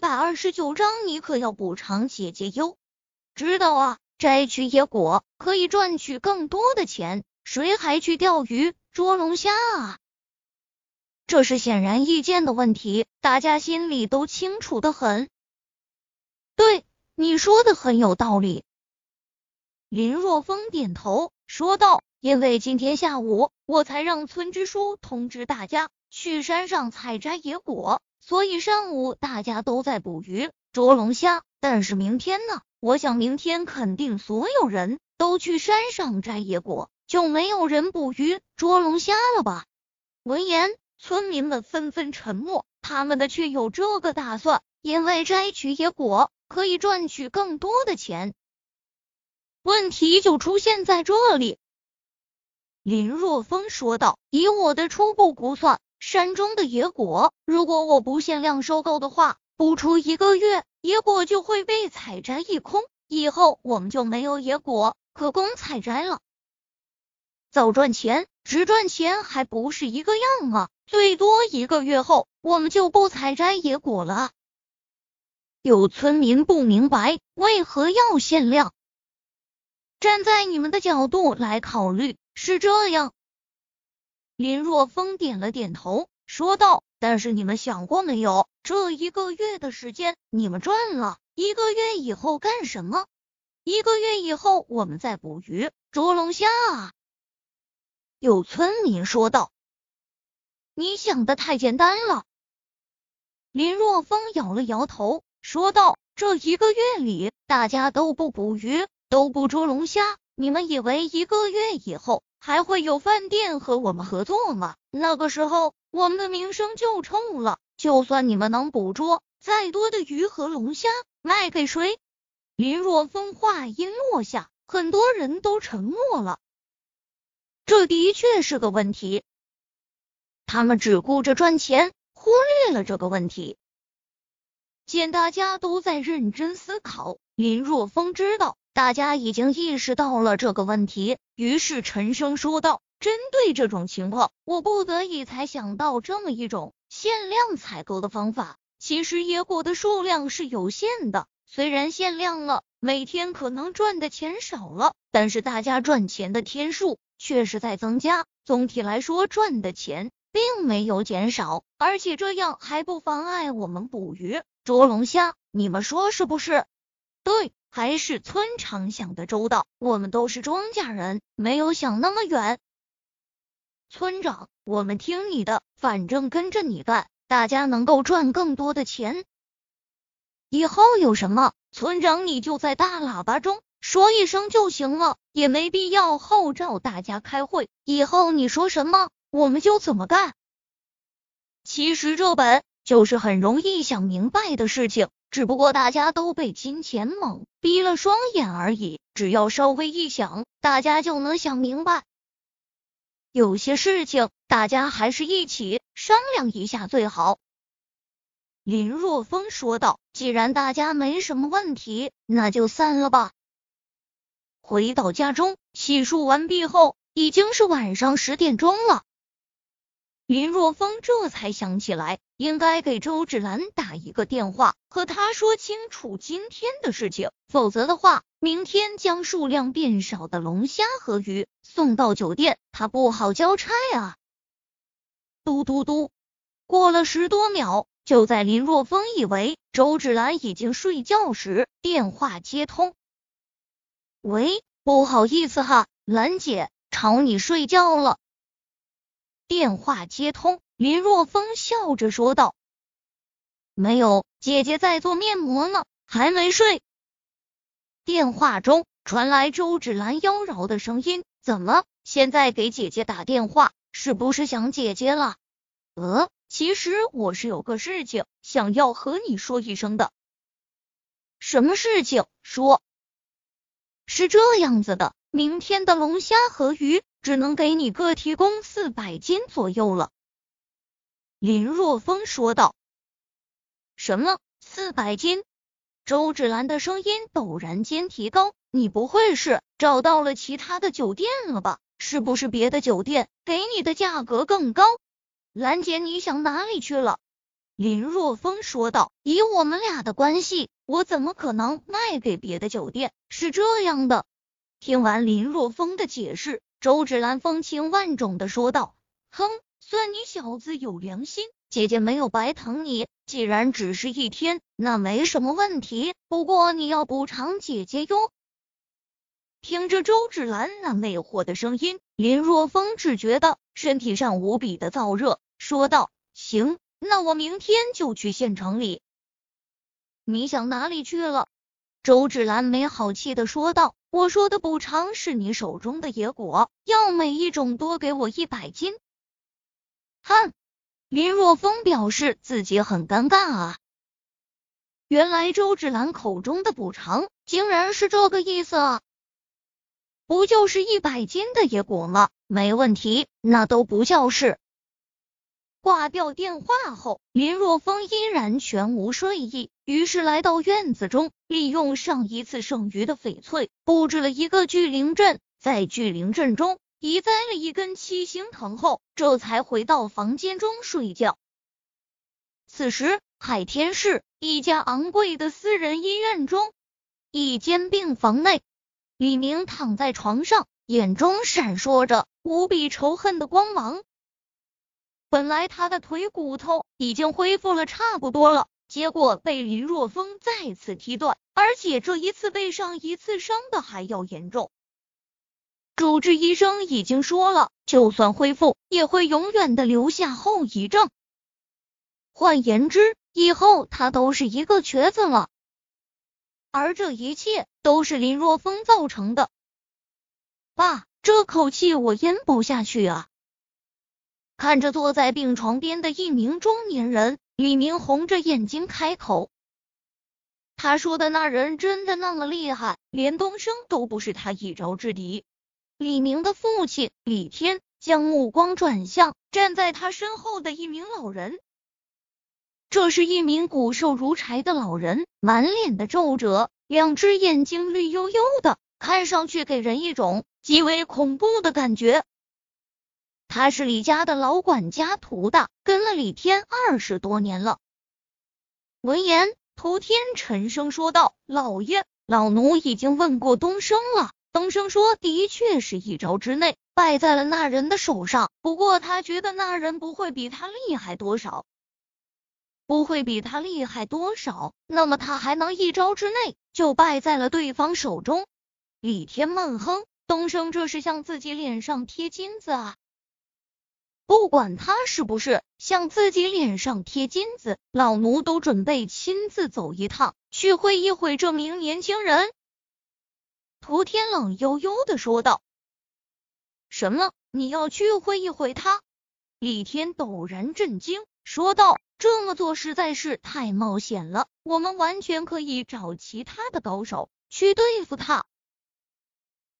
百二十九章，你可要补偿姐姐哟。知道啊，摘取野果可以赚取更多的钱，谁还去钓鱼捉龙虾啊？这是显然易见的问题，大家心里都清楚的很。对，你说的很有道理。林若风点头说道：“因为今天下午我才让村支书通知大家去山上采摘野果，所以上午大家都在捕鱼捉龙虾。但是明天呢？我想明天肯定所有人都去山上摘野果，就没有人捕鱼捉龙虾了吧？”闻言。村民们纷纷沉默，他们的却有这个打算，因为摘取野果可以赚取更多的钱。问题就出现在这里，林若风说道：“以我的初步估算，山中的野果，如果我不限量收购的话，不出一个月，野果就会被采摘一空，以后我们就没有野果可供采摘了。早赚钱，只赚钱还不是一个样啊！”最多一个月后，我们就不采摘野果了。有村民不明白为何要限量。站在你们的角度来考虑，是这样。林若风点了点头，说道：“但是你们想过没有，这一个月的时间你们赚了，一个月以后干什么？一个月以后我们再捕鱼捉龙虾啊？”有村民说道。你想的太简单了，林若风摇了摇头，说道：“这一个月里，大家都不捕鱼，都不捉龙虾，你们以为一个月以后还会有饭店和我们合作吗？那个时候，我们的名声就臭了。就算你们能捕捉再多的鱼和龙虾，卖给谁？”林若风话音落下，很多人都沉默了。这的确是个问题。他们只顾着赚钱，忽略了这个问题。见大家都在认真思考，林若风知道大家已经意识到了这个问题，于是沉声说道：“针对这种情况，我不得已才想到这么一种限量采购的方法。其实野果的数量是有限的，虽然限量了，每天可能赚的钱少了，但是大家赚钱的天数却是在增加。总体来说，赚的钱。”并没有减少，而且这样还不妨碍我们捕鱼捉龙虾，你们说是不是？对，还是村长想的周到，我们都是庄稼人，没有想那么远。村长，我们听你的，反正跟着你干，大家能够赚更多的钱。以后有什么，村长你就在大喇叭中说一声就行了，也没必要号召大家开会。以后你说什么？我们就怎么干？其实这本就是很容易想明白的事情，只不过大家都被金钱蒙蔽了双眼而已。只要稍微一想，大家就能想明白。有些事情大家还是一起商量一下最好。林若风说道：“既然大家没什么问题，那就散了吧。”回到家中，洗漱完毕后，已经是晚上十点钟了。林若风这才想起来，应该给周芷兰打一个电话，和她说清楚今天的事情，否则的话，明天将数量变少的龙虾和鱼送到酒店，他不好交差啊。嘟嘟嘟，过了十多秒，就在林若风以为周芷兰已经睡觉时，电话接通。喂，不好意思哈，兰姐，吵你睡觉了。电话接通，林若风笑着说道：“没有，姐姐在做面膜呢，还没睡。”电话中传来周芷兰妖娆的声音：“怎么，现在给姐姐打电话，是不是想姐姐了？”“呃，其实我是有个事情想要和你说一声的。”“什么事情？说。”“是这样子的，明天的龙虾和鱼。”只能给你各提供四百斤左右了，林若风说道。什么？四百斤？周芷兰的声音陡然间提高。你不会是找到了其他的酒店了吧？是不是别的酒店给你的价格更高？兰姐，你想哪里去了？林若风说道：“以我们俩的关系，我怎么可能卖给别的酒店？是这样的。”听完林若风的解释，周芷兰风情万种的说道：“哼，算你小子有良心，姐姐没有白疼你。既然只是一天，那没什么问题。不过你要补偿姐姐哟。”听着周芷兰那魅惑的声音，林若风只觉得身体上无比的燥热，说道：“行。”那我明天就去县城里。你想哪里去了？周芷兰没好气的说道：“我说的补偿是你手中的野果，要每一种多给我一百斤。”哼！林若风表示自己很尴尬啊。原来周芷兰口中的补偿竟然是这个意思啊！不就是一百斤的野果吗？没问题，那都不叫事。挂掉电话后，林若风依然全无睡意，于是来到院子中，利用上一次剩余的翡翠，布置了一个聚灵阵，在聚灵阵中移栽了一根七星藤后，这才回到房间中睡觉。此时，海天市一家昂贵的私人医院中，一间病房内，李明躺在床上，眼中闪烁着无比仇恨的光芒。本来他的腿骨头已经恢复了差不多了，结果被林若风再次踢断，而且这一次被上一次伤的还要严重。主治医生已经说了，就算恢复，也会永远的留下后遗症。换言之，以后他都是一个瘸子了。而这一切都是林若风造成的。爸，这口气我咽不下去啊！看着坐在病床边的一名中年人，李明红着眼睛开口：“他说的那人真的那么厉害，连东升都不是他一招之敌。”李明的父亲李天将目光转向站在他身后的一名老人，这是一名骨瘦如柴的老人，满脸的皱褶，两只眼睛绿油油的，看上去给人一种极为恐怖的感觉。他是李家的老管家涂大，跟了李天二十多年了。闻言，涂天沉声说道：“老爷，老奴已经问过东升了，东升说的确是一招之内败在了那人的手上，不过他觉得那人不会比他厉害多少，不会比他厉害多少，那么他还能一招之内就败在了对方手中？”李天闷哼：“东升这是向自己脸上贴金子啊！”不管他是不是向自己脸上贴金子，老奴都准备亲自走一趟，去会一会这名年轻人。涂天冷悠悠的说道：“什么？你要去会一会他？”李天陡然震惊，说道：“这么做实在是太冒险了，我们完全可以找其他的高手去对付他。”